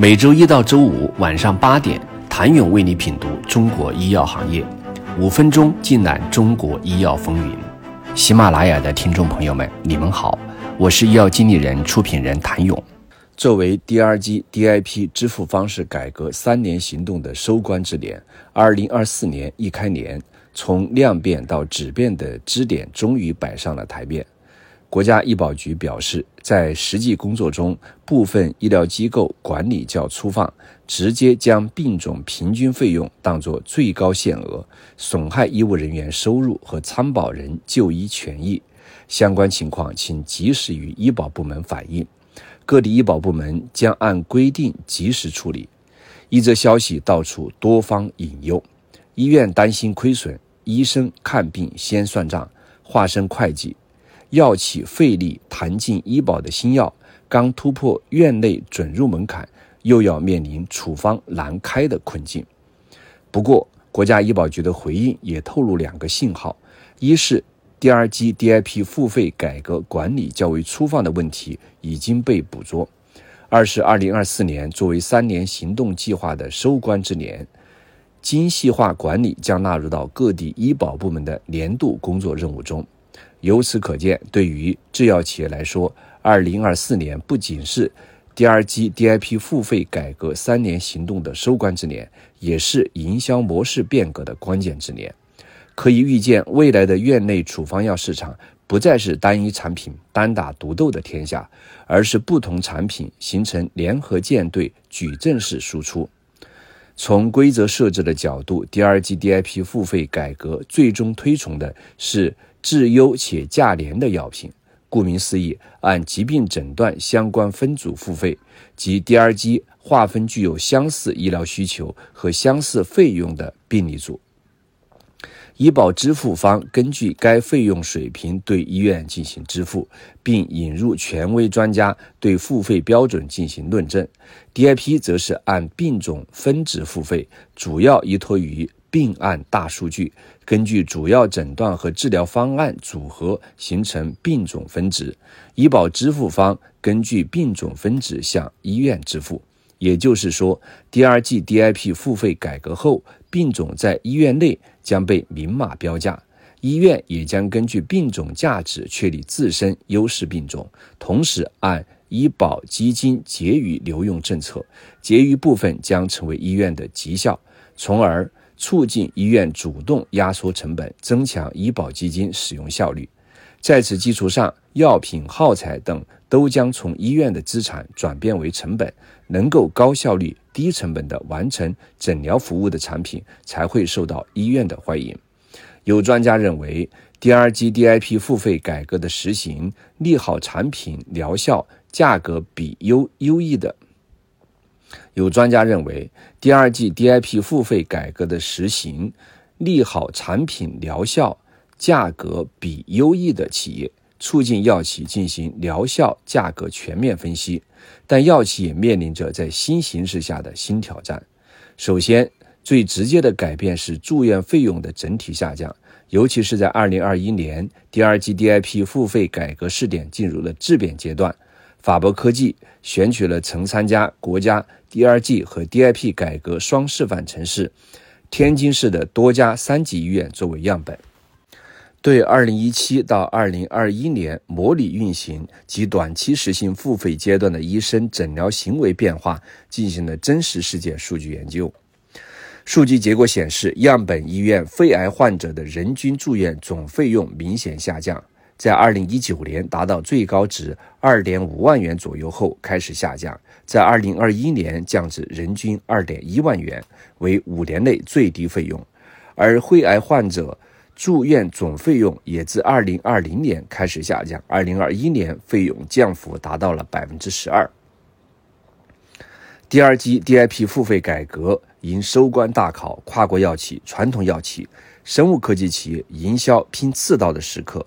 每周一到周五晚上八点，谭勇为你品读中国医药行业，五分钟尽览中国医药风云。喜马拉雅的听众朋友们，你们好，我是医药经理人、出品人谭勇。作为 DRG DIP 支付方式改革三年行动的收官之年，二零二四年一开年，从量变到质变的支点终于摆上了台面。国家医保局表示，在实际工作中，部分医疗机构管理较粗放，直接将病种平均费用当作最高限额，损害医务人员收入和参保人就医权益。相关情况，请及时与医保部门反映，各地医保部门将按规定及时处理。一则消息到处多方引诱，医院担心亏损，医生看病先算账，化身会计。药企费力谈进医保的新药，刚突破院内准入门槛，又要面临处方难开的困境。不过，国家医保局的回应也透露两个信号：一是 DRG DIP 付费改革管理较为粗放的问题已经被捕捉；二是2024年作为三年行动计划的收官之年，精细化管理将纳入到各地医保部门的年度工作任务中。由此可见，对于制药企业来说，二零二四年不仅是 DRG DIP 付费改革三年行动的收官之年，也是营销模式变革的关键之年。可以预见，未来的院内处方药市场不再是单一产品单打独斗的天下，而是不同产品形成联合舰队，矩阵式输出。从规则设置的角度，DRG DIP 付费改革最终推崇的是。质优且价廉的药品，顾名思义，按疾病诊断相关分组付费，即 DRG 划分具有相似医疗需求和相似费用的病例组。医保支付方根据该费用水平对医院进行支付，并引入权威专家对付费标准进行论证。DIP 则是按病种分值付费，主要依托于。病案大数据，根据主要诊断和治疗方案组合形成病种分值，医保支付方根据病种分值向医院支付。也就是说，DRG DIP 付费改革后，病种在医院内将被明码标价，医院也将根据病种价值确立自身优势病种，同时按医保基金结余留用政策，结余部分将成为医院的绩效，从而。促进医院主动压缩成本，增强医保基金使用效率。在此基础上，药品、耗材等都将从医院的资产转变为成本，能够高效率、低成本的完成诊疗服务的产品才会受到医院的欢迎。有专家认为，DRG DIP 付费改革的实行，利好产品疗效、价格比优优异的。有专家认为，第二季 DIP 付费改革的实行，利好产品疗效、价格比优异的企业，促进药企进行疗效、价格全面分析。但药企也面临着在新形势下的新挑战。首先，最直接的改变是住院费用的整体下降，尤其是在2021年，第二季 DIP 付费改革试点进入了质变阶段。法博科技选取了曾参加国家 DRG 和 DIP 改革双示范城市天津市的多家三级医院作为样本，对2017到2021年模拟运行及短期实行付费阶段的医生诊疗行为变化进行了真实事件数据研究。数据结果显示，样本医院肺癌患者的人均住院总费用明显下降。在二零一九年达到最高值二点五万元左右后开始下降，在二零二一年降至人均二点一万元，为五年内最低费用。而肺癌患者住院总费用也自二零二零年开始下降，二零二一年费用降幅达到了百分之十二。第二季 DIP 付费改革迎收官大考，跨国药企、传统药企、生物科技企业营销拼刺刀的时刻。